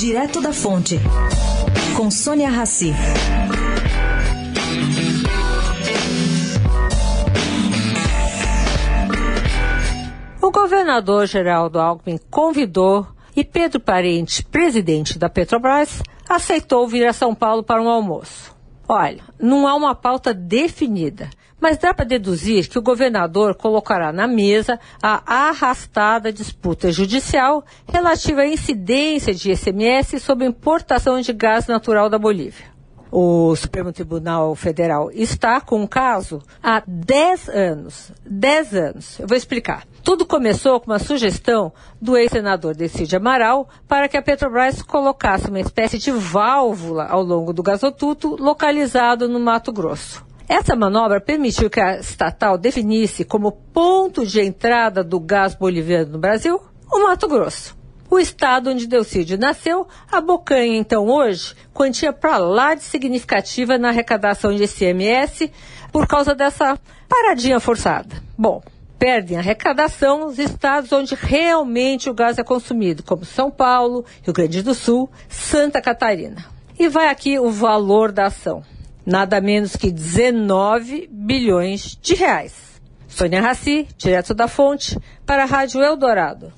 Direto da Fonte, com Sônia Rassi. O governador Geraldo Alckmin convidou e Pedro Parente, presidente da Petrobras, aceitou vir a São Paulo para um almoço. Olha, não há uma pauta definida, mas dá para deduzir que o governador colocará na mesa a arrastada disputa judicial relativa à incidência de ICMS sobre importação de gás natural da Bolívia. O Supremo Tribunal Federal está com o caso há 10 anos. 10 anos. Eu vou explicar. Tudo começou com uma sugestão do ex-senador Decide Amaral para que a Petrobras colocasse uma espécie de válvula ao longo do gasoduto localizado no Mato Grosso. Essa manobra permitiu que a estatal definisse como ponto de entrada do gás boliviano no Brasil o Mato Grosso. O estado onde Delcídio nasceu abocanha, então, hoje, quantia para lá de significativa na arrecadação de ICMS por causa dessa paradinha forçada. Bom, perdem arrecadação os estados onde realmente o gás é consumido, como São Paulo, Rio Grande do Sul, Santa Catarina. E vai aqui o valor da ação. Nada menos que 19 bilhões de reais. Sônia Raci, direto da fonte, para a Rádio Eldorado.